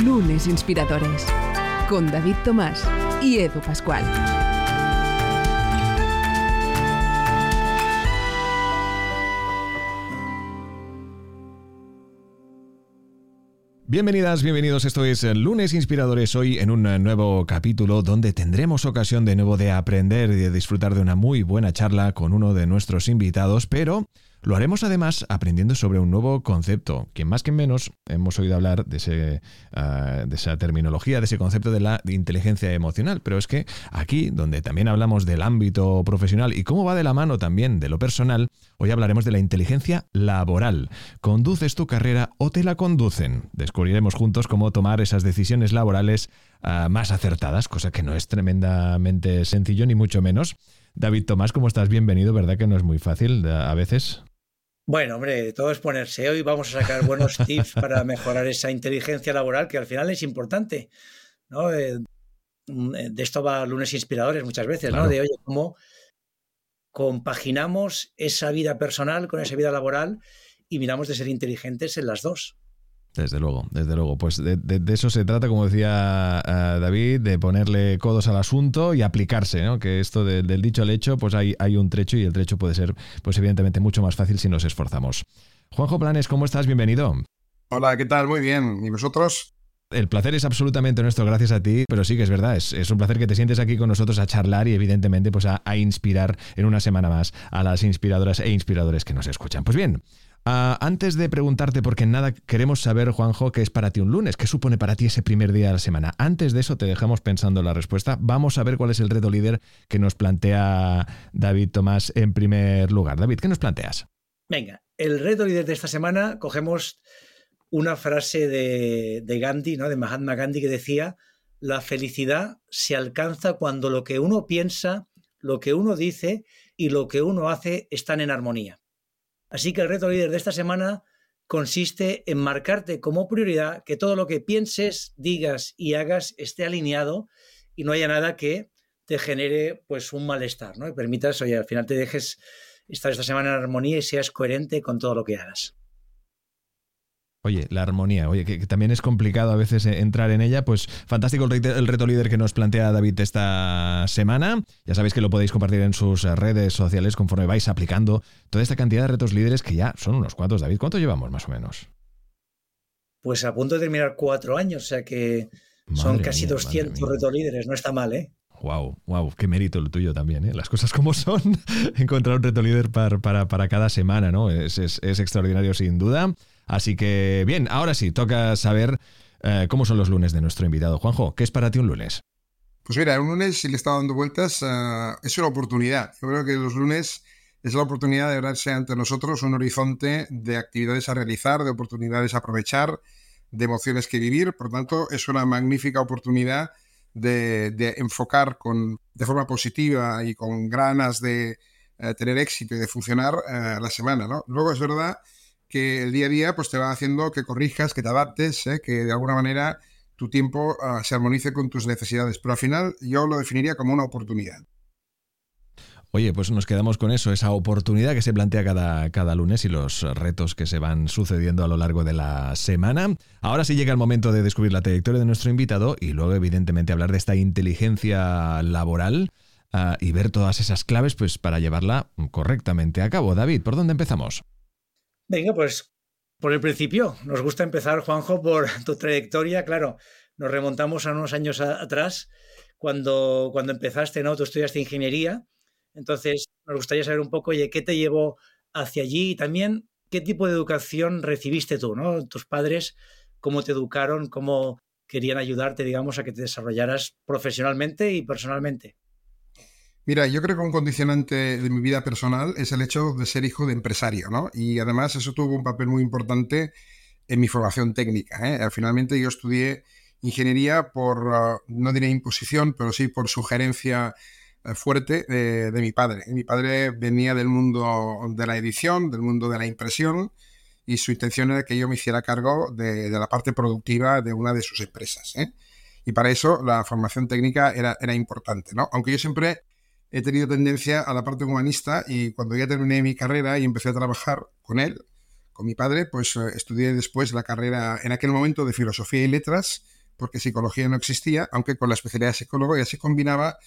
Lunes Inspiradores. Con David Tomás y Edu Pascual. Bienvenidas, bienvenidos. Esto es Lunes Inspiradores. Hoy en un nuevo capítulo donde tendremos ocasión de nuevo de aprender y de disfrutar de una muy buena charla con uno de nuestros invitados, pero lo haremos además aprendiendo sobre un nuevo concepto, que más que menos hemos oído hablar ah, de esa terminología, de ese concepto de la inteligencia emocional, pero es que aquí, donde también hablamos del ámbito profesional y cómo va de la mano también de lo personal, hoy hablaremos de la inteligencia laboral. ¿Conduces tu carrera o te la conducen? Descubriremos juntos cómo tomar esas decisiones laborales ah, más acertadas, cosa que no es tremendamente sencillo ni mucho menos. David Tomás, ¿cómo estás? Bienvenido, ¿verdad que no es muy fácil a veces? Bueno, hombre, todo es ponerse. Hoy vamos a sacar buenos tips para mejorar esa inteligencia laboral que al final es importante. ¿no? Eh, mm, eh, de esto va lunes inspiradores muchas veces, ¿no? De oye, cómo compaginamos esa vida personal con esa vida laboral y miramos de ser inteligentes en las dos. Desde luego, desde luego. Pues de, eso se trata, como decía eh, David, de ponerle codos al asunto y aplicarse, ¿no? Que esto del dicho al hecho, pues hay, hay un trecho y el trecho puede ser, pues evidentemente, mucho más fácil si nos esforzamos. Juanjo Planes, ¿cómo estás? Bienvenido. Hola, ¿qué tal? Muy bien. ¿Y vosotros? El placer es absolutamente nuestro, gracias a ti, pero sí que es verdad, es, un placer que te sientes aquí con nosotros a charlar y evidentemente pues a, a inspirar en una semana más a las inspiradoras e inspiradores que nos escuchan. Pues bien, Ah, antes de preguntarte, porque nada queremos saber, Juanjo, qué es para ti un lunes, qué supone para ti ese primer día de la semana. Antes de eso, te dejamos pensando la respuesta. Vamos a ver cuál es el reto líder que nos plantea David Tomás en primer lugar. David, ¿qué nos planteas? Venga, el reto líder de esta semana, cogemos una frase de, de Gandhi, ¿no? de Mahatma Gandhi, que decía, la felicidad se alcanza cuando lo que uno piensa, lo que uno dice y lo que uno hace están en armonía. Así que el reto líder de esta semana consiste en marcarte como prioridad que todo lo que pienses, digas y hagas esté alineado y no haya nada que te genere pues un malestar, ¿no? Y permitas, oye, al final te dejes estar esta semana en armonía y seas coherente con todo lo que hagas. Oye, la armonía, oye, que, también es complicado a veces eh, entrar en ella, pues fantástico el reto, líder que nos plantea David esta semana. Ya sabéis que lo podéis compartir en sus eh, redes sociales conforme vais aplicando toda esta cantidad de retos líderes que ya son unos cuantos, David. ¿Cuánto llevamos más o menos? Pues a punto de terminar cuatro años, o sea que son casi 200 retos líderes, no está mal, ¿eh? Wow, wow, qué mérito el tuyo también, ¿eh? Las cosas como son, encontrar un reto líder para, para, cada semana, ¿no? Es, es, extraordinario sin duda. Así que, bien, ahora sí, toca saber eh, cómo son los lunes de nuestro invitado. Juanjo, ¿qué es para ti un lunes? Pues mira, un lunes, si le está dando vueltas, eh, es una oportunidad. Yo creo que los lunes es la oportunidad de verse ante nosotros un horizonte de actividades a realizar, de oportunidades a aprovechar, de emociones que vivir. Por tanto, es una magnífica oportunidad de, enfocar con, de forma positiva y con ganas de eh, tener éxito y de funcionar la semana. ¿no? Luego es verdad que el día a día pues te va haciendo que corrijas, que te adaptes, ¿eh? que de alguna manera tu tiempo ah, se armonice con tus necesidades. Pero al final yo lo definiría como una oportunidad. Oye, pues nos quedamos con eso, esa oportunidad que se plantea cada, cada lunes y los retos que se van sucediendo a lo largo de la semana. Ahora sí llega el momento de descubrir la trayectoria de nuestro invitado y luego evidentemente hablar de esta inteligencia laboral ah, y ver todas esas claves pues, para llevarla correctamente a cabo. David, ¿por dónde empezamos? Venga, pues por el principio. Nos gusta empezar, Juanjo, por tu trayectoria. Claro, nos remontamos a unos años atrás, cuando, cuando empezaste, ¿no? Tú estudiaste ingeniería. Entonces, nos gustaría saber un poco, oye, ¿qué te llevó hacia allí? Y también, ¿qué tipo de educación recibiste tú, ¿no? Tus padres, ¿cómo te educaron? ¿Cómo querían ayudarte, digamos, a que te desarrollaras profesionalmente y personalmente? Mira, yo creo que un condicionante de mi vida personal es el hecho de ser hijo de empresario, ¿no? Y además eso tuvo un papel muy importante en mi formación técnica. ¿eh? Finalmente yo estudié ingeniería por, ah, no diré imposición, pero sí por sugerencia fuerte de, mi padre. Mi padre venía del mundo de la edición, del mundo de la impresión, y su intención era que yo me hiciera cargo de, la parte productiva de una de sus empresas. ¿eh? Y para eso la formación técnica era, importante, ¿no? Aunque yo siempre he tenido tendencia a la parte humanista y cuando ya terminé mi carrera y empecé a trabajar con él, con mi padre, pues eh, estudié después la carrera en aquel momento de filosofía y letras, porque psicología no existía, aunque con la especialidad de psicólogo y así combinaba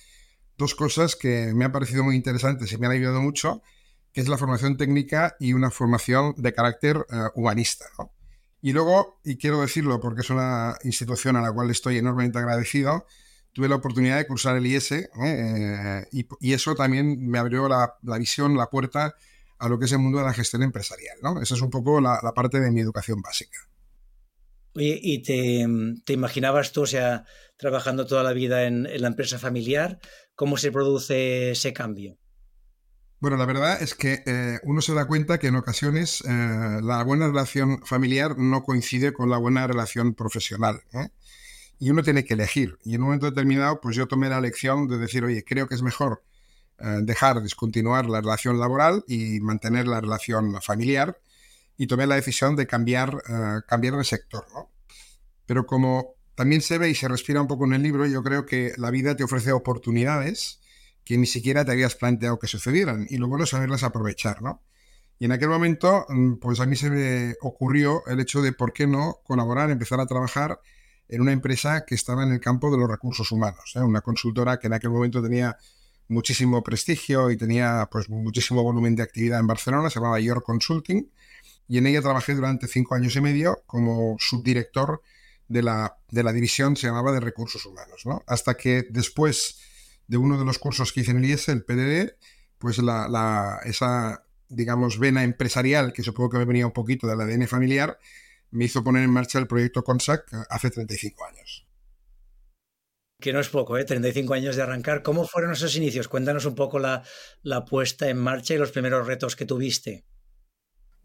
dos cosas que me han parecido muy interesantes y me han ayudado mucho, que es la formación técnica y una formación de carácter eh, humanista. Y luego, y quiero decirlo porque es una institución a la cual estoy enormemente agradecido, tuve la oportunidad de cursar el IS ¿eh? y, eso también me abrió la, visión, la puerta a lo que es el mundo de la gestión empresarial. ¿no? Esa es un poco la, parte de mi educación básica. ¿Y te, imaginabas tú, o sea, trabajando toda la vida en, la empresa familiar, cómo se produce ese cambio? Bueno, la verdad es que eh, uno se da cuenta que en ocasiones eh, la buena relación familiar no coincide con la buena relación profesional. ¿eh? Y uno tiene que elegir. Y en un momento determinado, pues yo tomé la elección de decir, oye, creo que es mejor dejar, descontinuar la relación laboral y mantener la relación familiar. Y tomé la decisión de cambiar, cambiar de sector. ¿no? Pero como también se ve y se respira un poco en el libro, yo creo que la vida te ofrece oportunidades que ni siquiera te habías planteado que sucedieran y lo bueno es saberlas aprovechar, ¿no? Y en aquel momento, mm, pues a mí se me ocurrió el hecho de por qué no colaborar, empezar a trabajar en una empresa que estaba en el campo de los recursos humanos, ¿eh? una consultora que en aquel momento tenía muchísimo prestigio y tenía pues muchísimo volumen de actividad en Barcelona, se llamaba York Consulting, y en ella trabajé durante cinco años y medio como subdirector de la, de la división, se llamaba de recursos humanos, ¿no? Hasta que después de uno de los cursos que hice en el IES, el PDD, pues la, esa, digamos, vena empresarial, que supongo que me venía un poquito del ADN familiar, me hizo poner en marcha el proyecto CONSAC hace 35 años. Que no es poco, ¿eh? 35 años de arrancar. ¿Cómo fueron esos inicios? Cuéntanos un poco la, puesta en marcha y los primeros retos que tuviste.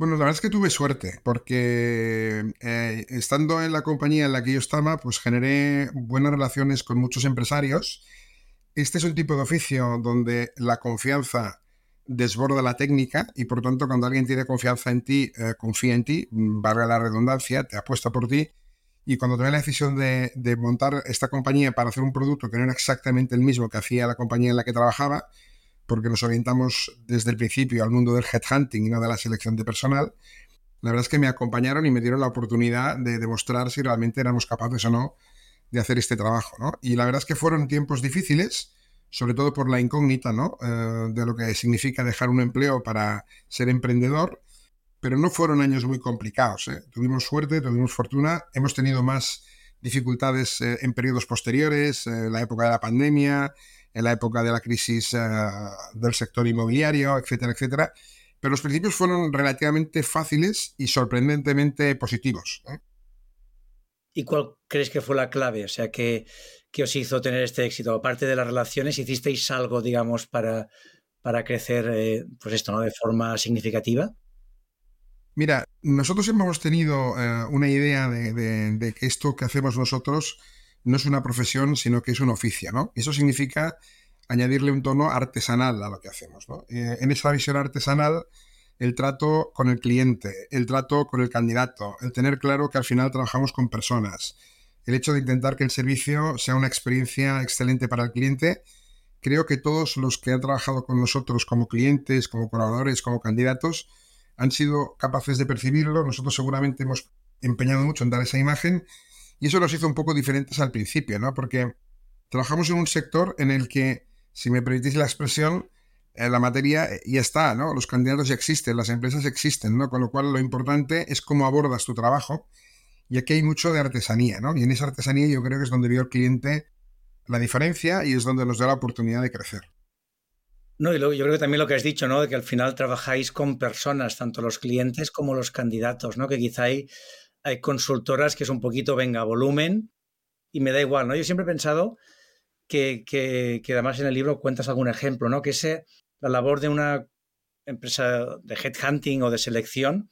Bueno, la verdad es que tuve suerte, porque eh, estando en la compañía en la que yo estaba, pues generé buenas relaciones con muchos empresarios. Este es un tipo de oficio donde la confianza desborda la técnica y por tanto cuando alguien tiene confianza en ti, eh, confía en ti, valga la redundancia, te apuesta por ti. Y cuando tomé la decisión de, montar esta compañía para hacer un producto que no era exactamente el mismo que hacía la compañía en la que trabajaba, porque nos orientamos desde el principio al mundo del headhunting y no de la selección de personal, la verdad es que me acompañaron y me dieron la oportunidad de demostrar si realmente éramos capaces o no de hacer este trabajo, ¿no? Y la verdad es que fueron tiempos difíciles, sobre todo por la incógnita, ¿no? Eh, de lo que significa dejar un empleo para ser emprendedor, pero no fueron años muy complicados. ¿eh? Tuvimos suerte, tuvimos fortuna, hemos tenido más dificultades eh, en periodos posteriores, en la época de la pandemia, en la época de la crisis del sector inmobiliario, etcétera, etcétera. Pero los principios fueron relativamente fáciles y sorprendentemente positivos. ¿Y cuál crees que fue la clave? O sea, que, os hizo tener este éxito. Aparte de las relaciones, ¿hicisteis algo, digamos, para, para crecer, eh, pues esto, ¿no? De forma significativa. Mira, nosotros hemos tenido eh, una idea de, que esto que hacemos nosotros no es una profesión, sino que es un oficio, ¿no? Eso significa añadirle un tono artesanal a lo que hacemos. Eh, en esa visión artesanal el trato con el cliente, el trato con el candidato, el tener claro que al final trabajamos con personas, el hecho de intentar que el servicio sea una experiencia excelente para el cliente. Creo que todos los que han trabajado con nosotros como clientes, como colaboradores, como candidatos, han sido capaces de percibirlo. Nosotros seguramente hemos empeñado mucho en dar esa imagen y eso nos hizo un poco diferentes al principio, ¿no? Porque trabajamos en un sector en el que, si me permitís la expresión, la materia eh, ya está, ¿no? Los candidatos ya existen, las empresas existen, ¿no? Con lo cual lo importante es cómo abordas tu trabajo. Y aquí hay mucho de artesanía, ¿no? Y en esa artesanía yo creo que es donde vio el cliente la diferencia y es donde nos da la oportunidad de crecer. No, y yo creo que también lo que has dicho, ¿no? De que al final trabajáis con personas, tanto los clientes como los candidatos, ¿no? Que quizá hay, hay consultoras que es un poquito, venga, volumen, y me da igual, ¿no? Yo siempre he pensado que, que, que, además en el libro cuentas algún ejemplo, ¿no? Que ese, la labor de una empresa de headhunting o de selección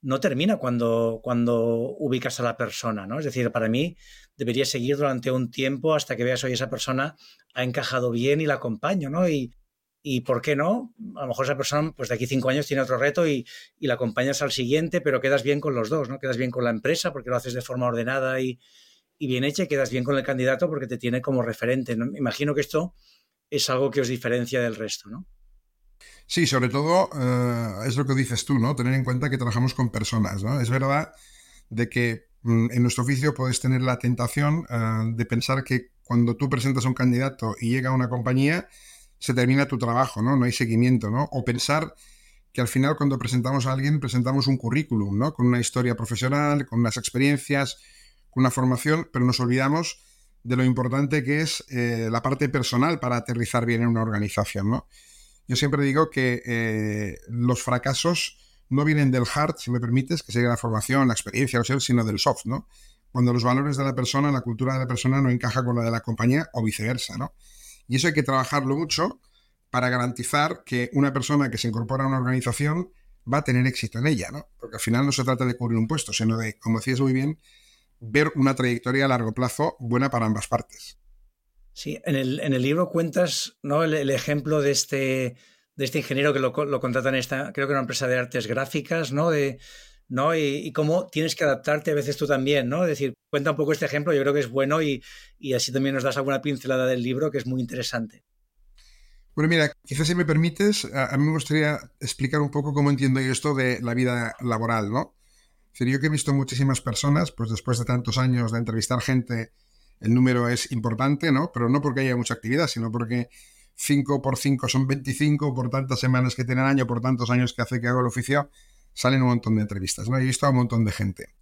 no termina cuando, cuando ubicas a la persona, ¿no? Es decir, para mí debería seguir durante un tiempo hasta que veas, hoy esa persona ha encajado bien y la acompaño, ¿no? Y, y ¿por qué no? A lo mejor esa persona, pues de aquí cinco años tiene otro reto y, y, la acompañas al siguiente, pero quedas bien con los dos, ¿no? Quedas bien con la empresa porque lo haces de forma ordenada y, y bien hecha y quedas bien con el candidato porque te tiene como referente. ¿no? Imagino que esto es algo que os diferencia del resto, ¿no? Sí, sobre todo eh, es lo que dices tú, ¿no? Tener en cuenta que trabajamos con personas, ¿no? Es verdad de que mm, en nuestro oficio puedes tener la tentación eh, de pensar que cuando tú presentas a un candidato y llega a una compañía, se termina tu trabajo, ¿no? No hay seguimiento, ¿no? O pensar que al final cuando presentamos a alguien presentamos un currículum, ¿no? Con una historia profesional, con unas experiencias, con una formación, pero nos olvidamos de lo importante que es eh, la parte personal para aterrizar bien en una organización, ¿no? Yo siempre digo que eh, los fracasos no vienen del hard, si me permites, que sería la formación, la experiencia, sino del soft, ¿no? Cuando los valores de la persona, la cultura de la persona no encaja con la de la compañía o viceversa, ¿no? Y eso hay que trabajarlo mucho para garantizar que una persona que se incorpora a una organización va a tener éxito en ella, ¿no? Porque al final no se trata de cubrir un puesto, sino de, como decías muy bien, ver una trayectoria a largo plazo buena para ambas partes. Sí, en el, en el libro cuentas ¿no? el, ejemplo de este, de este ingeniero que lo, lo contrata en esta, creo que una empresa de artes gráficas, ¿no? De, ¿no? Y, cómo tienes que adaptarte a veces tú también, ¿no? Es decir, cuenta un poco este ejemplo, yo creo que es bueno y, y así también nos das alguna pincelada del libro que es muy interesante. Bueno, mira, quizás si me permites, a, mí me gustaría explicar un poco cómo entiendo yo esto de la vida laboral, ¿no? Es decir, yo que he visto muchísimas personas, pues después de tantos años de entrevistar gente el número es importante, ¿no? Pero no porque haya mucha actividad, sino porque 5 por 5 son 25, por tantas semanas que tiene el año, por tantos años que hace que hago el oficio, salen un montón de entrevistas, ¿no? He visto a un montón de gente.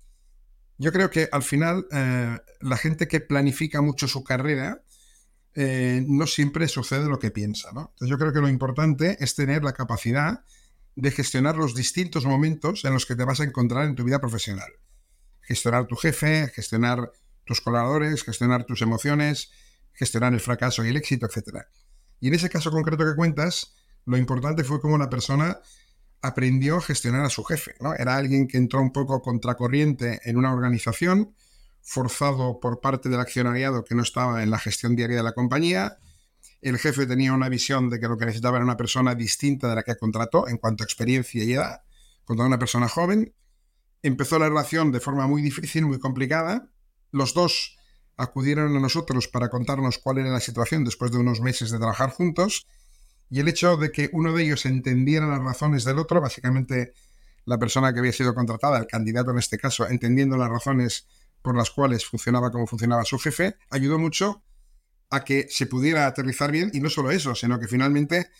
Yo creo que al final eh, la gente que planifica mucho su carrera eh, no siempre sucede lo que piensa, ¿no? Entonces yo creo que lo importante es tener la capacidad de gestionar los distintos momentos en los que te vas a encontrar en tu vida profesional. Gestionar tu jefe, gestionar tus colaboradores, gestionar tus emociones, gestionar el fracaso y el éxito, etc. Y en ese caso concreto que cuentas, lo importante fue cómo una persona aprendió a gestionar a su jefe. ¿no? Era alguien que entró un poco contracorriente en una organización, forzado por parte del accionariado que no estaba en la gestión diaria de la compañía. El jefe tenía una visión de que lo que necesitaba era una persona distinta de la que contrató en cuanto a experiencia y edad, contra una persona joven. Empezó la relación de forma muy difícil, muy complicada, los dos acudieron a nosotros para contarnos cuál era la situación después de unos meses de trabajar juntos y el hecho de que uno de ellos entendiera las razones del otro, básicamente la persona que había sido contratada, el candidato en este caso, entendiendo las razones por las cuales funcionaba como funcionaba su jefe, ayudó mucho a que se pudiera aterrizar bien y no solo eso, sino que finalmente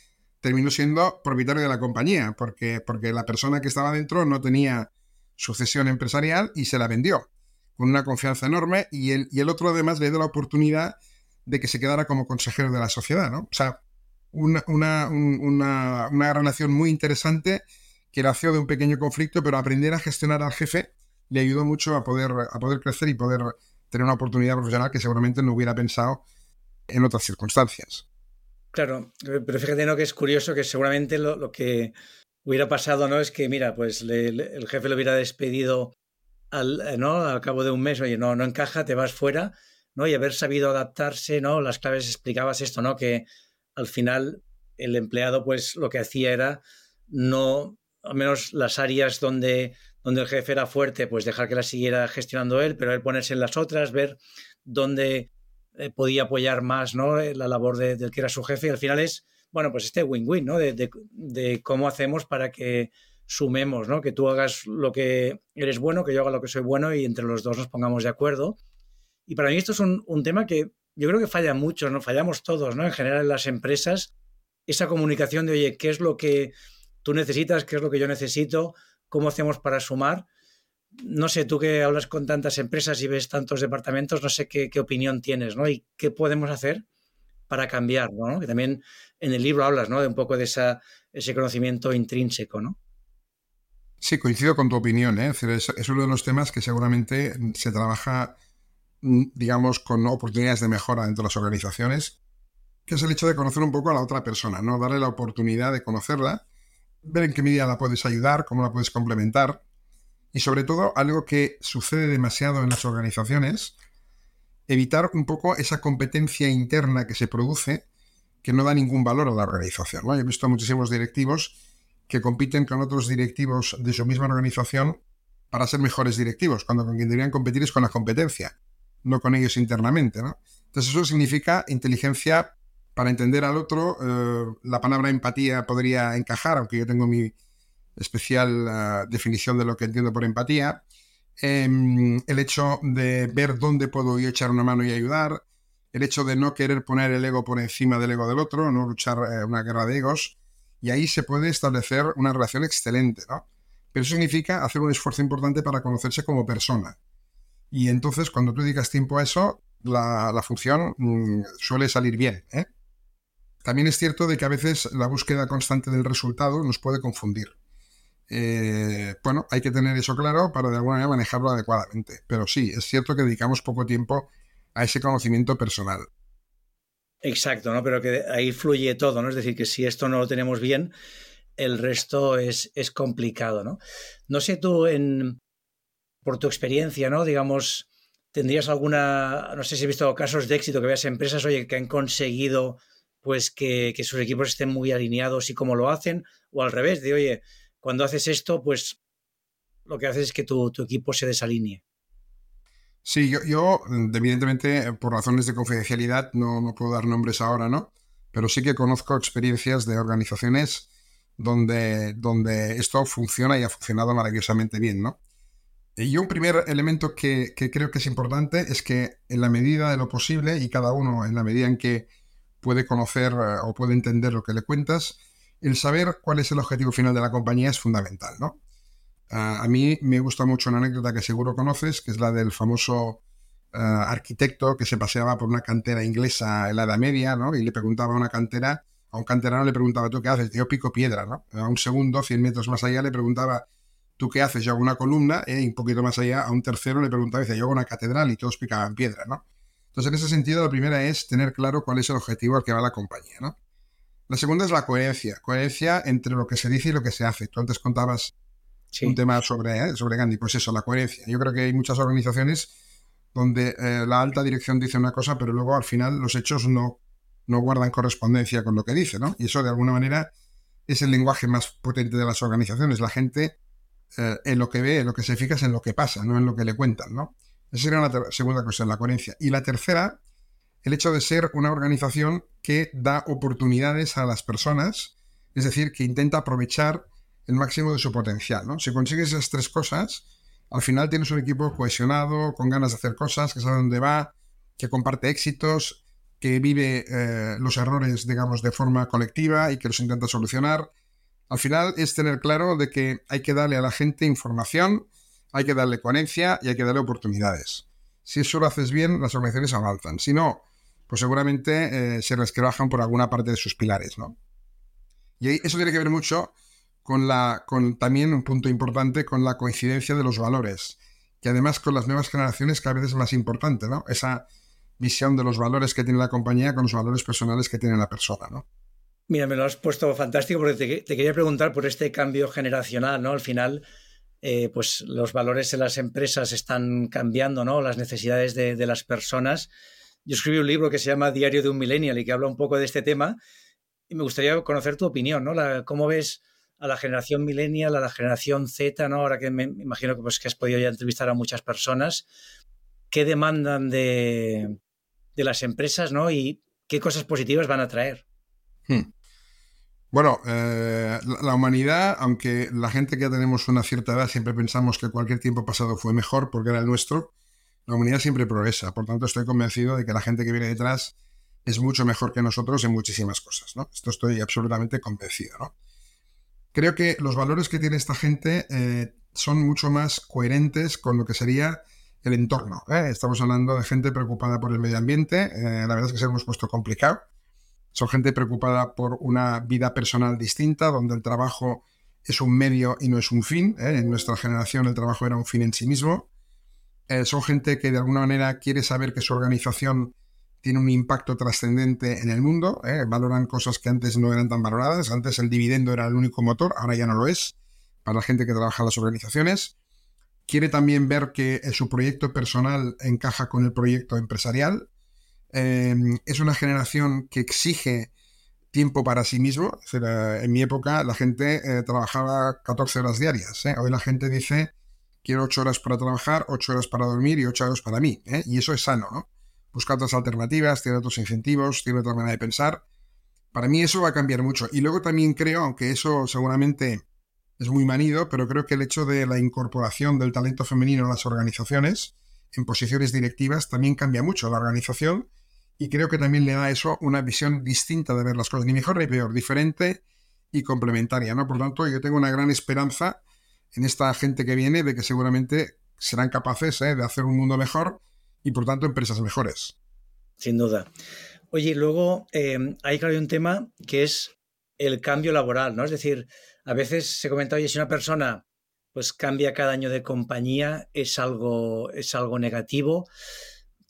terminó siendo propietario de la compañía, porque, porque la persona que estaba dentro no tenía sucesión empresarial y se la vendió con una confianza enorme y el, y el otro además le dio la oportunidad de que se quedara como consejero de la sociedad, ¿no? O sea, una, una, una, relación muy interesante que nació de un pequeño conflicto, pero aprender a gestionar al jefe le ayudó mucho a poder, a poder crecer y poder tener una oportunidad profesional que seguramente no hubiera pensado en otras circunstancias. Claro, pero fíjate ¿no? que es curioso que seguramente lo, que hubiera pasado no es que, mira, pues el jefe lo hubiera despedido al, eh, ¿no? al cabo de un mes, oye, no, no encaja, te vas fuera, ¿no? Y haber sabido adaptarse, ¿no? Las claves explicabas esto, ¿no? Que al final el empleado, pues lo que hacía era no, al menos las áreas donde, donde el jefe era fuerte, pues dejar que las siguiera gestionando él, pero él ponerse en las otras, ver dónde eh, podía apoyar más, ¿no? Eh, la labor del que era su jefe. Y al final es, bueno, pues este win-win, ¿no? de, de cómo hacemos para que sumemos, ¿no? Que tú hagas lo que eres bueno, que yo haga lo que soy bueno y entre los dos nos pongamos de acuerdo. Y para mí esto es un, tema que yo creo que falla mucho, ¿no? Fallamos todos, ¿no? En general en las empresas, esa comunicación de, oye, ¿qué es lo que tú necesitas? ¿Qué es lo que yo necesito? ¿Cómo hacemos para sumar? No sé, tú que hablas con tantas empresas y ves tantos departamentos, no sé qué, opinión tienes, ¿no? Y qué podemos hacer para cambiar, ¿no? Que también en el libro hablas, ¿no? De un poco de esa, ese conocimiento intrínseco, ¿no? Sí, coincido con tu opinión. ¿eh? Es, uno de los temas que seguramente se trabaja, digamos, con oportunidades de mejora dentro de las organizaciones, que es el hecho de conocer un poco a la otra persona, ¿no? Darle la oportunidad de conocerla, ver en qué medida la puedes ayudar, cómo la puedes complementar. Y sobre todo, algo que sucede demasiado en las organizaciones, evitar un poco esa competencia interna que se produce que no da ningún valor a la organización. ¿no? he visto muchísimos directivos que compiten con otros directivos de su misma organización para ser mejores directivos, cuando con quien deberían competir es con la competencia, no con ellos internamente. ¿no? Entonces eso significa inteligencia para entender al otro, eh, la palabra empatía podría encajar, aunque yo tengo mi especial eh, definición de lo que entiendo por empatía. Em, el hecho de ver dónde puedo yo echar una mano y ayudar, el hecho de no querer poner el ego por encima del ego del otro, no luchar eh, una guerra de egos, y ahí se puede establecer una relación excelente, ¿no? Pero eso significa hacer un esfuerzo importante para conocerse como persona. Y entonces, cuando tú dedicas tiempo a eso, la, función mm, suele salir bien. ¿eh? También es cierto de que a veces la búsqueda constante del resultado nos puede confundir. Eh, bueno, hay que tener eso claro para de alguna manera manejarlo adecuadamente. Pero sí, es cierto que dedicamos poco tiempo a ese conocimiento personal. Exacto, ¿no? Pero que ahí fluye todo, ¿no? Es decir, que si esto no lo tenemos bien, el resto es, es complicado, ¿no? No sé tú, en, por tu experiencia, ¿no? Digamos, ¿tendrías alguna, no sé si has visto casos de éxito que veas empresas, oye, que han conseguido pues que, sus equipos estén muy alineados y cómo lo hacen, o al revés, de oye, cuando haces esto, pues lo que haces es que tu, equipo se desalinee. Sí, yo, yo, evidentemente, por razones de confidencialidad, no, no puedo dar nombres ahora, ¿no? Pero sí que conozco experiencias de organizaciones donde, donde esto funciona y ha funcionado maravillosamente bien, ¿no? Y un primer elemento que, creo que es importante es que en la medida de lo posible y cada uno en la medida en que puede conocer eh, o puede entender lo que le cuentas, el saber cuál es el objetivo final de la compañía es fundamental, ¿no? a mí me gusta mucho una anécdota que seguro conoces, que es la del famoso eh, arquitecto que se paseaba por una cantera inglesa en la Edad Media, ¿no? Y le preguntaba a una cantera, a un canterano le preguntaba, ¿tú qué haces? Yo pico piedra, ¿no? A un segundo, 100 metros más allá, le preguntaba, ¿tú qué haces? Yo hago una columna, ¿eh? y un poquito más allá, a un tercero le preguntaba, dice, yo hago una catedral y todos picaban piedra, ¿no? Entonces, en ese sentido, la primera es tener claro cuál es el objetivo al que va la compañía, ¿no? La segunda es la coherencia, coherencia entre lo que se dice y lo que se hace. Tú antes contabas un tema sobre, ¿eh? sobre Gandhi, pues eso, la coherencia. Yo creo que hay muchas organizaciones donde eh, la alta dirección dice una cosa, pero luego al final los hechos no, no guardan correspondencia con lo que dice, ¿no? Y eso de alguna manera es el lenguaje más potente de las organizaciones. La gente eh, en lo que ve, en lo que se fija es en lo que pasa, no en lo que le cuentan, ¿no? Esa sería una segunda cuestión, la coherencia. Y la tercera, el hecho de ser una organización que da oportunidades a las personas, es decir, que intenta aprovechar el máximo de su potencial, ¿no? Si consigues esas tres cosas, al final tienes un equipo cohesionado, con ganas de hacer cosas, que sabe dónde va, que comparte éxitos, que vive eh, los errores, digamos, de forma colectiva y que los intenta solucionar, al final es tener claro de que hay que darle a la gente información, hay que darle coherencia y hay que darle oportunidades. Si eso lo haces bien, las organizaciones avanzan. Si no, pues seguramente eh, se resquebrajan por alguna parte de sus pilares, ¿no? Y eso tiene que ver mucho con la, con también un punto importante, con la coincidencia de los valores, que además con las nuevas generaciones cada vez es más importante, ¿no? Esa visión de los valores que tiene la compañía con los valores personales que tiene la persona, ¿no? Mira, me lo has puesto fantástico porque te, quería preguntar por este cambio generacional, ¿no? Al final, eh, pues los valores en las empresas están cambiando, ¿no? Las necesidades de, las personas. Yo escribí un libro que se llama Diario de un Millennial y que habla un poco de este tema y me gustaría conocer tu opinión, ¿no? ¿Cómo ves a la generación millennial, a la generación Z, ¿no? Ahora que me imagino que, pues, que has podido ya entrevistar a muchas personas, ¿qué demandan de, de las empresas, ¿no? Y qué cosas positivas van a traer. Hmm. Bueno, eh, la humanidad, aunque la gente que ya tenemos una cierta edad siempre pensamos que cualquier tiempo pasado fue mejor porque era el nuestro, la humanidad siempre progresa. Por tanto, estoy convencido de que la gente que viene detrás es mucho mejor que nosotros en muchísimas cosas. Esto estoy absolutamente convencido. Creo que los valores que tiene esta gente eh, son mucho más coherentes con lo que sería el entorno. ¿eh? Estamos hablando de gente preocupada por el medio ambiente. la verdad es que se hemos puesto complicado son gente preocupada por una vida personal distinta, donde el trabajo es un medio y no es un fin. ¿eh? En nuestra generación el trabajo era un fin en sí mismo. Eh, son gente que de alguna manera quiere saber que su organización tiene un impacto trascendente en el mundo. ¿eh? Valoran cosas que antes no eran tan valoradas. Antes el dividendo era el único motor, ahora ya no lo es para la gente que trabaja en las organizaciones. Quiere también ver que su proyecto personal encaja con el proyecto empresarial. Em, es una generación que exige tiempo para sí mismo. en mi época la gente eh, trabajaba 14 horas diarias. ¿eh? Hoy la gente dice, quiero 8 horas para trabajar, 8 horas para dormir y 8 horas para mí. ¿eh? Y eso es sano, ¿no? Busca otras alternativas, tiene otros incentivos, tiene otra manera de pensar. Para mí eso va a cambiar mucho. Y luego también creo, aunque eso seguramente es muy manido, pero creo que el hecho de la incorporación del talento femenino en las organizaciones, en posiciones directivas, también cambia mucho la organización y creo que también le da a eso una visión distinta de ver las cosas, ni mejor ni peor, diferente y complementaria, ¿no? Por tanto, yo tengo una gran esperanza en esta gente que viene de que seguramente serán capaces ¿eh? de hacer un mundo mejor y, por tanto, empresas mejores. Sin duda. Oye, luego eh, hay claro un tema que es el cambio laboral, ¿no? Es decir, a veces se comenta, oye, si una persona pues cambia cada año de compañía, es algo, es algo negativo.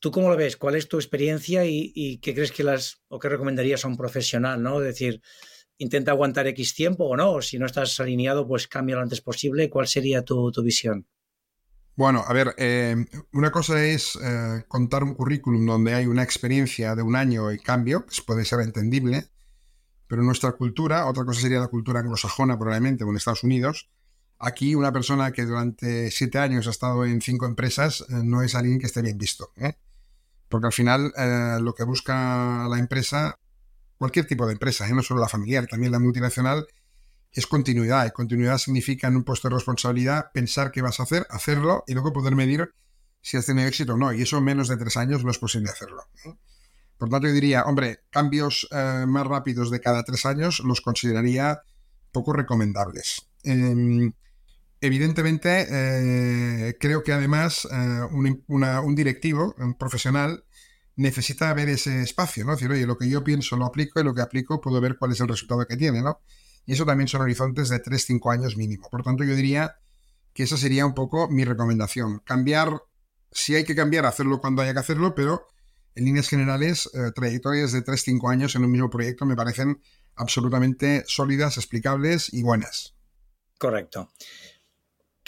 ¿Tú cómo lo ves? ¿Cuál es tu experiencia y, qué crees que las, o qué recomendarías a un profesional, ¿no? Es decir, intenta aguantar X tiempo o no, si no estás alineado, pues cambia lo antes posible. ¿Cuál sería tu, visión? Bueno, a ver, eh, una cosa es eh, contar un currículum donde hay una experiencia de un año y cambio, que puede ser entendible, pero en nuestra cultura, otra cosa sería la cultura anglosajona probablemente, o en Estados Unidos, aquí una persona que durante siete años ha estado en cinco empresas eh, no es alguien que esté bien visto, porque al final lo que busca la empresa cualquier tipo de empresa, ¿eh? no solo la familiar, también la multinacional, es continuidad. Y continuidad significa en un puesto de responsabilidad pensar qué vas a hacer, hacerlo y luego poder medir si has tenido éxito o no. Y eso en menos de tres años no es posible hacerlo. ¿eh? Por tanto, yo diría, hombre, cambios eh, más rápidos de cada tres años los consideraría poco recomendables. Em, evidentemente, creo que además un, un directivo, un profesional, necesita ver ese espacio, ¿no? Es decir, oye, lo que yo pienso lo aplico y lo que aplico puedo ver cuál es el resultado que tiene, ¿no? Y eso también son horizontes de 3-5 años mínimo. Por tanto, yo diría que esa sería un poco mi recomendación. Cambiar, si hay que cambiar, hacerlo cuando haya que hacerlo, pero en líneas generales, eh, trayectorias de 3-5 años en un mismo proyecto me parecen absolutamente sólidas, explicables y buenas. Correcto.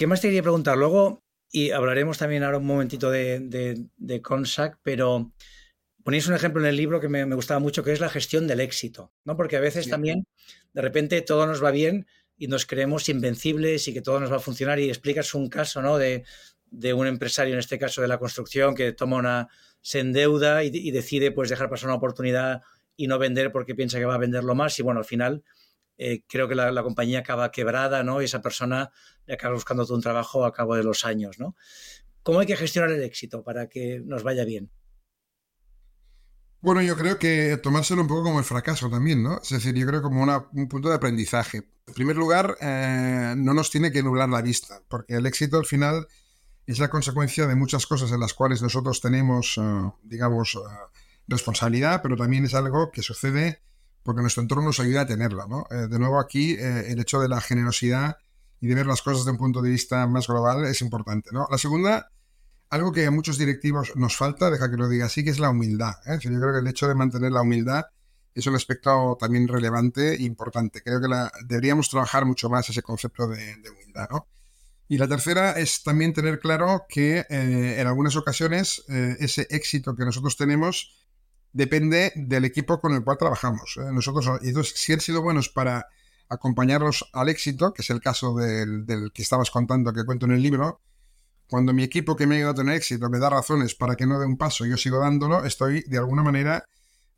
¿Qué más te quería preguntar? Luego, y hablaremos también ahora un momentito de, de, de Consac, pero ponéis un ejemplo en el libro que me, gustaba mucho, que es la gestión del éxito, ¿no? Porque a veces también, de repente, todo nos va bien y nos creemos invencibles y que todo nos va a funcionar y explicas un caso, ¿no? De, un empresario, en este caso de la construcción, que toma una, se endeuda y, y, decide pues dejar pasar una oportunidad y no vender porque piensa que va a venderlo más y bueno, al final eh, creo que la, compañía acaba quebrada, ¿no? Y esa persona acaba buscando todo un trabajo a cabo de los años, ¿no? ¿Cómo hay que gestionar el éxito para que nos vaya bien? Bueno, yo creo que tomárselo un poco como el fracaso también, ¿no? Es decir, yo creo como un punto de aprendizaje. En primer lugar, eh, no nos tiene que nublar la vista, porque el éxito al final es la consecuencia de muchas cosas en las cuales nosotros tenemos, eh, digamos, responsabilidad, pero también es algo que sucede porque nuestro entorno nos ayuda a tenerla. ¿no? Eh, de nuevo, aquí eh, el hecho de la generosidad y de ver las cosas desde un punto de vista más global es importante. ¿no? La segunda, algo que a muchos directivos nos falta, deja que lo diga así, que es la humildad. ¿eh? yo creo que el hecho de mantener la humildad es un aspecto también relevante e importante. Creo que la, deberíamos trabajar mucho más ese concepto de, humildad. ¿no? Y la tercera es también tener claro que en algunas ocasiones ese éxito que nosotros tenemos depende del equipo con el cual trabajamos. ¿eh? Nosotros, entonces, si han sido buenos para acompañarlos al éxito, que es el caso del, que estabas contando, que cuento en el libro, cuando mi equipo que me ha ayudado a tener éxito me da razones para que no dé un paso y yo sigo dándolo, estoy de alguna manera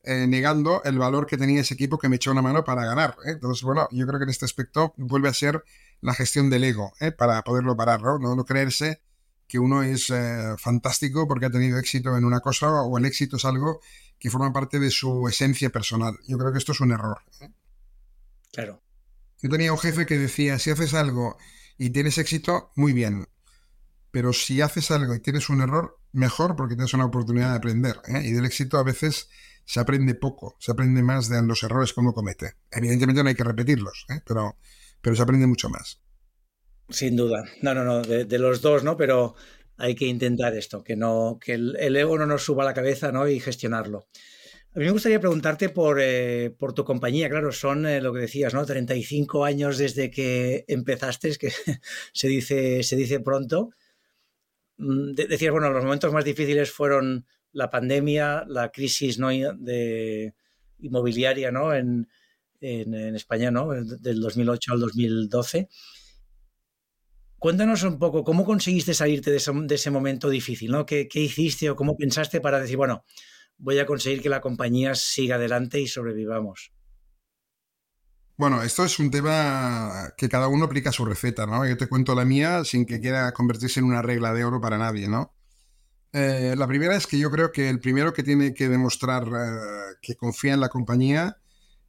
eh, negando el valor que tenía ese equipo que me echó una mano para ganar. ¿eh? Entonces, bueno, yo creo que en este aspecto vuelve a ser la gestión del ego, para poderlo parar, ¿no? no creerse que uno es fantástico porque ha tenido éxito en una cosa o el éxito es algo que forma parte de su esencia personal. Yo creo que esto es un error. ¿eh? Claro. Yo tenía un jefe que decía, si haces algo y tienes éxito, muy bien. Pero si haces algo y tienes un error, mejor porque tienes una oportunidad de aprender. ¿eh? Y del éxito a veces se aprende poco, se aprende más de los errores que uno comete. Evidentemente no hay que repetirlos, ¿eh? pero, pero se aprende mucho más. Sin duda. No, no, no, de, de, los dos, ¿no? Pero hay que intentar esto, que, no, que el, ego no nos suba a la cabeza ¿no? y gestionarlo. A mí me gustaría preguntarte por, eh, por tu compañía, claro, son eh, lo que decías, ¿no? 35 años desde que empezaste, que se dice, se dice pronto. Mm, decías, bueno, los momentos más difíciles fueron la pandemia, la crisis ¿no? de inmobiliaria ¿no? en, en, en España, ¿no? del 2008 al 2012. Cuéntanos un poco, ¿cómo conseguiste salirte de ese, momento difícil? ¿no? ¿Qué, hiciste o cómo pensaste para decir, bueno, voy a conseguir que la compañía siga adelante y sobrevivamos? Bueno, esto es un tema que cada uno aplica su receta, ¿no? Yo te cuento la mía sin que quiera convertirse en una regla de oro para nadie, ¿no? Eh, la primera es que yo creo que el primero que tiene que demostrar eh, que confía en la compañía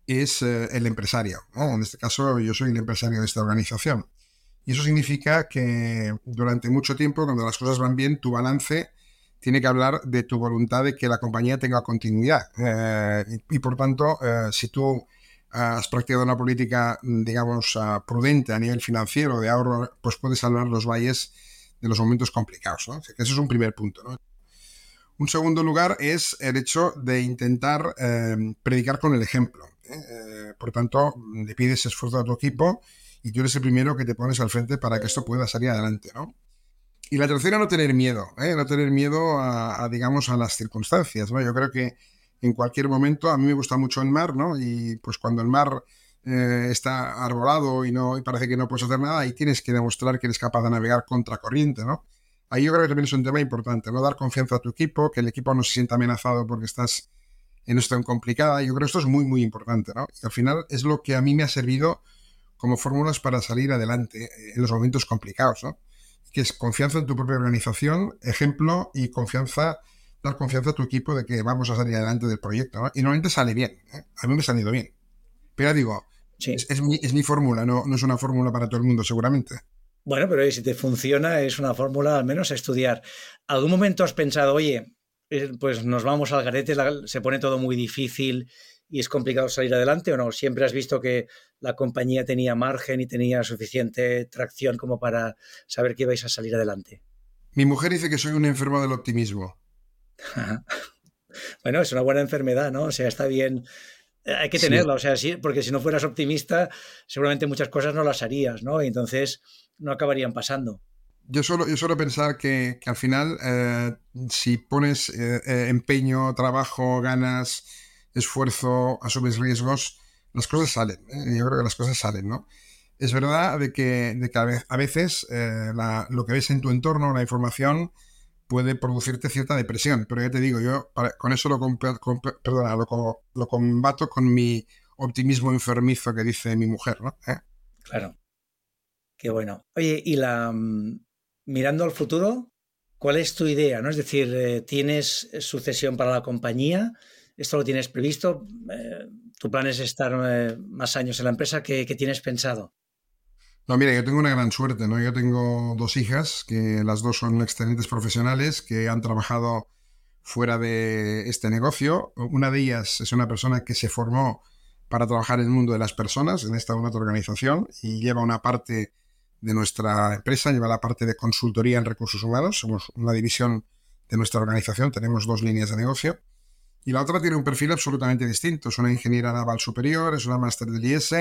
es eh, el empresario. En este caso, yo soy el empresario de esta organización. Y eso significa que durante mucho tiempo, cuando las cosas van bien, tu balance tiene que hablar de tu voluntad de que la compañía tenga continuidad. y, por tanto, si tú has practicado una política, digamos, ah, prudente a nivel financiero de ahorro, pues puedes salvar los valles de los momentos complicados. ¿no? eso es un primer punto. Un segundo lugar es el hecho de intentar eh, predicar con el ejemplo. ¿eh? Eh, por tanto, le pides esfuerzo a tu equipo y tú eres el primero que te pones al frente para que esto pueda salir adelante. ¿no? Y la tercera, no tener miedo, no tener miedo a, digamos, a las circunstancias. ¿no? Yo creo que en cualquier momento. A mí me gusta mucho el mar, ¿no? Y pues cuando el mar eh, está arbolado y, no, parece que no puedes hacer nada, ahí tienes que demostrar que eres capaz de navegar contra corriente, ¿no? Ahí yo creo que también es un tema importante, ¿no? Dar confianza a tu equipo, que el equipo no se sienta amenazado porque estás en una situación complicada. Yo creo que esto es muy, muy importante, ¿no? Y al final es lo que a mí me ha servido como fórmulas para salir adelante en los momentos complicados, ¿no? Que es confianza en tu propia organización, ejemplo y confianza dar confianza a tu equipo de que vamos a salir adelante del proyecto. Y normalmente sale bien. ¿eh? A mí me ha salido bien. Pero digo, es, mi, fórmula, no, no es una fórmula para todo el mundo, seguramente. Bueno, pero si te funciona, es una fórmula al menos a estudiar. ¿Algún momento has pensado, oye, eh, pues nos vamos al garete, se pone todo muy difícil y es complicado salir adelante o no? ¿Siempre has visto que la compañía tenía margen y tenía suficiente tracción como para saber que ibais a salir adelante? Mi mujer dice que soy un enfermo del optimismo. bueno, es una buena enfermedad, ¿no? O sea, está bien. Eh, hay que tenerla, o sea, sí, porque si no fueras optimista, seguramente muchas cosas no las harías, ¿no? Y entonces no acabarían pasando. Yo suelo, yo suelo pensar que, al final, eh, si pones eh, empeño, trabajo, ganas, esfuerzo, asumes riesgos, las cosas salen. Yo creo que las cosas salen, ¿no? Es verdad de que, de que a veces lo que ves en tu entorno, la información, puede producirte cierta depresión. Pero ya te digo, yo con eso lo, perdona, lo, combato con mi optimismo enfermizo que dice mi mujer, ¿no? ¿Eh? Claro. Qué bueno. Oye, y la mm, mirando al futuro, ¿cuál es tu idea? ¿No? Es decir, eh, ¿tienes sucesión para la compañía? ¿Esto lo tienes previsto? Eh, ¿Tu plan es estar más años en la empresa? ¿Qué, tienes pensado? No, mira, yo tengo una gran suerte, ¿no? Yo tengo dos hijas, que las dos son excelentes profesionales, que han trabajado fuera de este negocio. Una de ellas es una persona que se formó para trabajar en el mundo de las personas, en esta otra organización, y lleva una parte de nuestra empresa, lleva la parte de consultoría en recursos humanos. Somos una división de nuestra organización, tenemos dos líneas de negocio. Y la otra tiene un perfil absolutamente distinto. Es una ingeniera naval superior, es una máster del IS,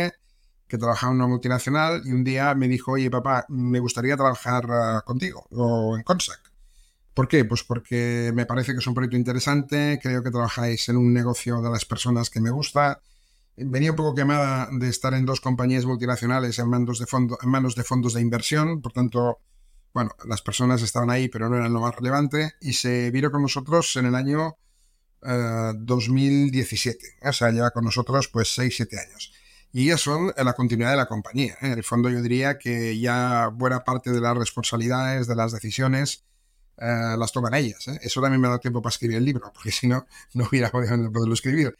que trabajaba en una multinacional y un día me dijo, oye papá, me gustaría trabajar ah, contigo o en Consac. ¿Por qué? Pues porque me parece que es un proyecto interesante, creo que trabajáis en un negocio de las personas que me gusta. Venía un poco quemada de estar en dos compañías multinacionales en manos de, fondo, en manos de fondos de inversión, por tanto, bueno, las personas estaban ahí, pero no eran lo más relevante, y se vino con nosotros en el año 2017. Eh, o sea, lleva con nosotros pues 6-7 años y ellas son la continuidad de la compañía. ¿eh? En el fondo yo diría que ya buena parte de las responsabilidades, de las decisiones, eh, las toman ellas. ¿eh? Eso también me da tiempo para escribir el libro, porque si no, no hubiera podido escribir.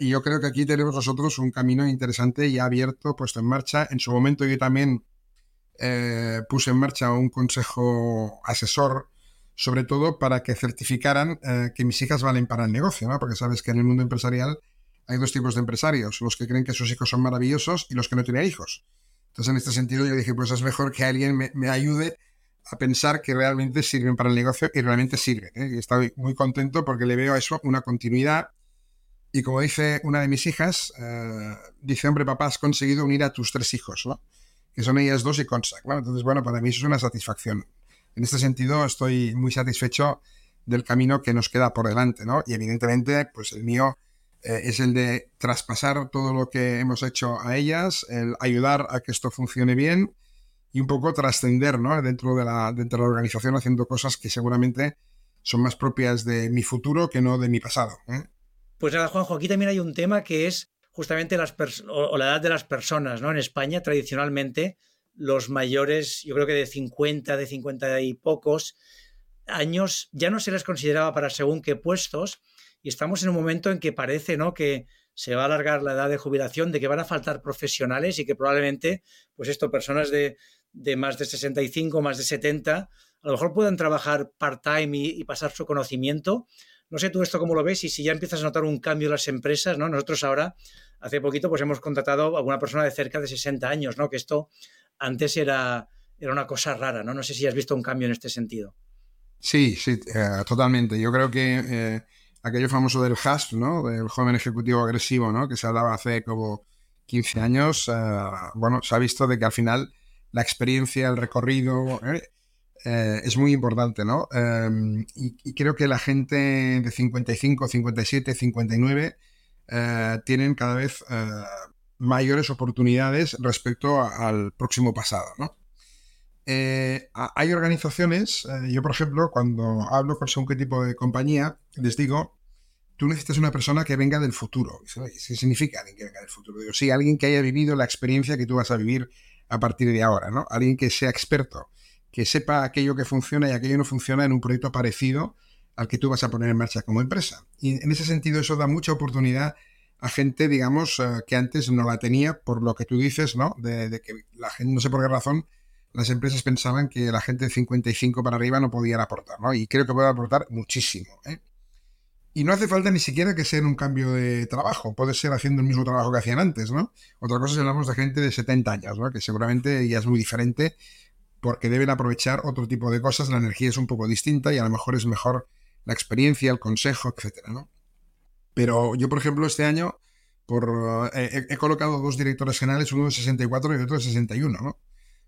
y yo creo que aquí tenemos nosotros un camino interesante ya abierto, puesto en marcha. En su momento yo también puse en marcha un consejo asesor, sobre todo para que certificaran que mis hijas valen para el negocio, ¿no? porque sabes que en el mundo empresarial hay dos tipos de empresarios, los que creen que sus hijos son maravillosos y los que no tienen hijos. Entonces, en este sentido, yo dije, pues es mejor que alguien me, ayude a pensar que realmente sirven para el negocio y realmente sirven. ¿eh? Y estoy muy contento porque le veo a eso una continuidad. Y como dice una de mis hijas, eh, dice, hombre, papá, has conseguido unir a tus tres hijos, ¿no? que son ellas dos y Consac. Entonces, bueno, para mí eso es una satisfacción. En este sentido, estoy muy satisfecho del camino que nos queda por delante, ¿no? Y evidentemente, pues el mío eh, es el de traspasar todo lo que hemos hecho a ellas, el ayudar a que esto funcione bien y un poco trascender ¿no? dentro, de la, dentro de la organización haciendo cosas que seguramente son más propias de mi futuro que no de mi pasado. ¿eh? Pues nada, Juanjo, aquí también hay un tema que es justamente las o la edad de las personas, ¿no? En España, tradicionalmente, los mayores, yo creo que de 50, de 50 y pocos años, ya no se les consideraba para según qué puestos, y estamos en un momento en que parece, ¿no? Que se va a alargar la edad de jubilación, de que van a faltar profesionales y que probablemente, pues esto, personas de, de más de 65, más de 70, a lo mejor puedan trabajar part-time y, pasar su conocimiento. No sé tú esto cómo lo ves y si ya empiezas a notar un cambio en las empresas, ¿no? Nosotros ahora, hace poquito, pues hemos contratado a alguna persona de cerca de 60 años, ¿no? Que esto antes era, era una cosa rara, ¿no? No sé si has visto un cambio en este sentido. Sí, sí, eh, totalmente. Yo creo que eh, aquello famoso del HASP, ¿no? Del joven ejecutivo agresivo, ¿no? Que se hablaba hace como 15 años, eh, bueno, se ha visto de que al final la experiencia, el recorrido, ¿eh? Es muy importante, ¿no? Em, y, creo que la gente de 55, 57, 59 tienen cada vez mayores oportunidades respecto al próximo pasado, ¿no? hay organizaciones, yo por ejemplo, cuando hablo con según qué tipo de compañía, les digo, tú necesitas una persona que venga del futuro. ¿Qué significa alguien que venga del futuro? Digo, sí, alguien que haya vivido la experiencia que tú vas a vivir a partir de ahora, ¿no? Alguien que sea experto, que sepa aquello que funciona y aquello no funciona en un proyecto parecido al que tú vas a poner en marcha como empresa. Y en ese sentido eso da mucha oportunidad a gente, digamos, eh, que antes no la tenía por lo que tú dices, ¿no? De, que la gente, no sé por qué razón, las empresas pensaban que la gente de 55 para arriba no podía aportar, ¿no? Y creo que puede aportar muchísimo, ¿eh? Y no hace falta ni siquiera que sea en un cambio de trabajo, puede ser haciendo el mismo trabajo que hacían antes, ¿no? Otra cosa es hablamos de gente de 70 años, ¿no? Que seguramente ya es muy diferente porque deben aprovechar otro tipo de cosas, la energía es un poco distinta y a lo mejor es mejor la experiencia, el consejo, etcétera, ¿no? Pero yo, por ejemplo, este año por, eh, he, colocado dos directores generales, uno de 64 y otro de 61, ¿no?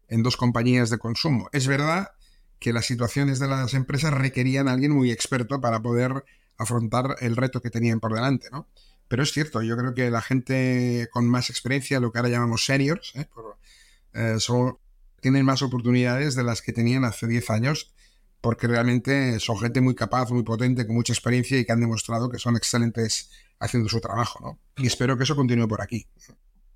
En dos compañías de consumo. Es verdad que las situaciones de las empresas requerían a alguien muy experto para poder afrontar el reto que tenían por delante, ¿no? Pero es cierto, yo creo que la gente con más experiencia, lo que ahora llamamos seniors, ¿eh? Eh, tienen más oportunidades de las que tenían hace 10 años, porque realmente son gente muy capaz, muy potente, con mucha experiencia y que han demostrado que son excelentes haciendo su trabajo, ¿no? Y espero que eso continúe por aquí.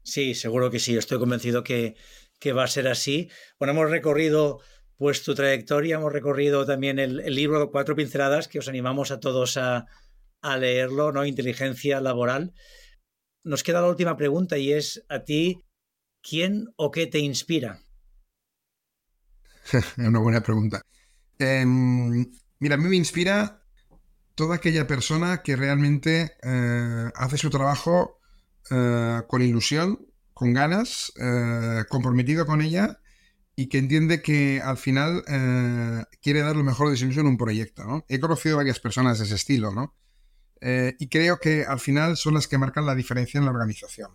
Sí, seguro que sí, estoy convencido que, que va a ser así. Bueno, hemos recorrido pues tu trayectoria. Hemos recorrido también el, libro Cuatro Pinceladas, que os animamos a todos a, leerlo, ¿no? Inteligencia laboral. Nos queda la última pregunta y es a ti, ¿quién o qué te inspira? Una buena pregunta. Em, mira, a mí me inspira toda aquella persona que realmente eh, hace su trabajo eh, con ilusión, con ganas, eh, comprometido con ella y que entiende que al final quiere dar lo mejor de sí mismo en un proyecto. ¿no? He conocido varias personas de ese estilo, ¿no? Y creo que al final son las que marcan la diferencia en la organización.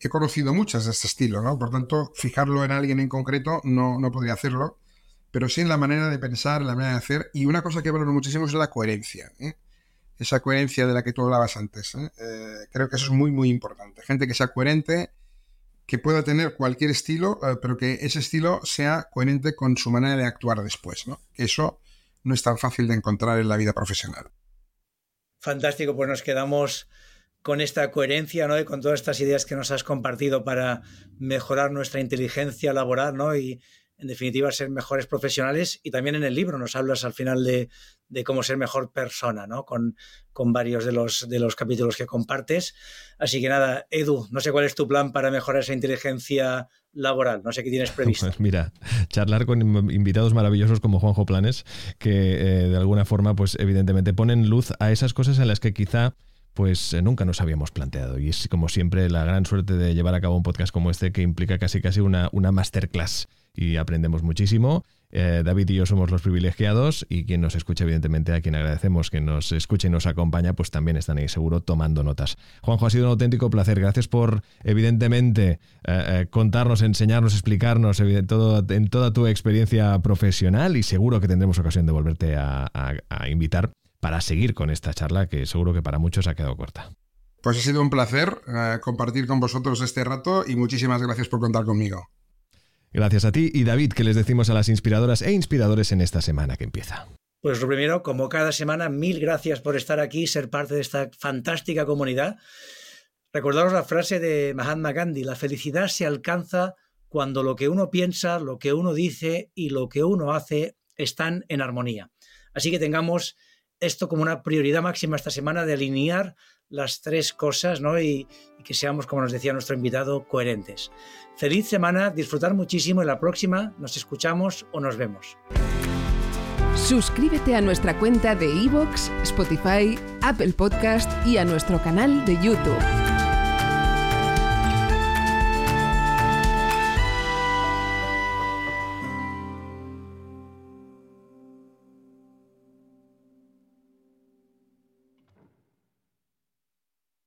He conocido muchas de este estilo, ¿no? Por tanto, fijarlo en alguien en concreto no, no podría hacerlo, pero sí en la manera de pensar, la manera de hacer. Y una cosa que valoro muchísimo es la coherencia. ¿eh? Esa coherencia de la que tú hablabas antes. creo que eso es muy, muy importante. Gente que sea coherente, que pueda tener cualquier estilo, eh, pero que ese estilo sea coherente con su manera de actuar después. Eso no es tan fácil de encontrar en la vida profesional. Fantástico, pues nos quedamos con esta coherencia, ¿no? Y con todas estas ideas que nos has compartido para mejorar nuestra inteligencia laboral, ¿no? En definitiva, ser mejores profesionales. Y también en el libro nos hablas al final de, cómo ser mejor persona, ¿no? Con, varios de los, de los capítulos que compartes. Así que nada, Edu, no sé cuál es tu plan para mejorar esa inteligencia laboral. No sé qué tienes previsto. Pues mira, charlar con invitados maravillosos como Juanjo Planes, que eh, de alguna forma, pues evidentemente ponen luz a esas cosas en las que quizá pues eh, nunca nos habíamos planteado. Y es como siempre la gran suerte de llevar a cabo un podcast como este que implica casi casi una, una masterclass y aprendemos muchísimo. Eh, David y yo somos los privilegiados y quien nos escucha, evidentemente, a quien agradecemos que nos escuche y nos acompaña, pues también están ahí seguro tomando notas. Juanjo, ha sido un auténtico placer. Gracias por, evidentemente, eh, contarnos, enseñarnos, explicarnos en toda tu experiencia profesional y seguro que tendremos ocasión de volverte a invitar para seguir con esta charla que seguro que para muchos ha quedado corta. Pues ha sido un placer eh, compartir con vosotros este rato y muchísimas gracias por contar conmigo. Gracias a ti y David, que les decimos a las inspiradoras e inspiradores en esta semana que empieza. Pues lo primero, como cada semana, mil gracias por estar aquí, ser parte de esta fantástica comunidad. Recordaros la frase de Mahatma Gandhi, la felicidad se alcanza cuando lo que uno piensa, lo que uno dice y lo que uno hace están en armonía. Así que tengamos esto como una prioridad máxima esta semana de alinear las tres cosas ¿no? y, que seamos, como nos decía nuestro invitado, coherentes. Feliz semana, disfrutar muchísimo y la próxima nos escuchamos o nos vemos. Suscríbete a nuestra cuenta de iVoox, Spotify, Apple Podcast y a nuestro canal de YouTube.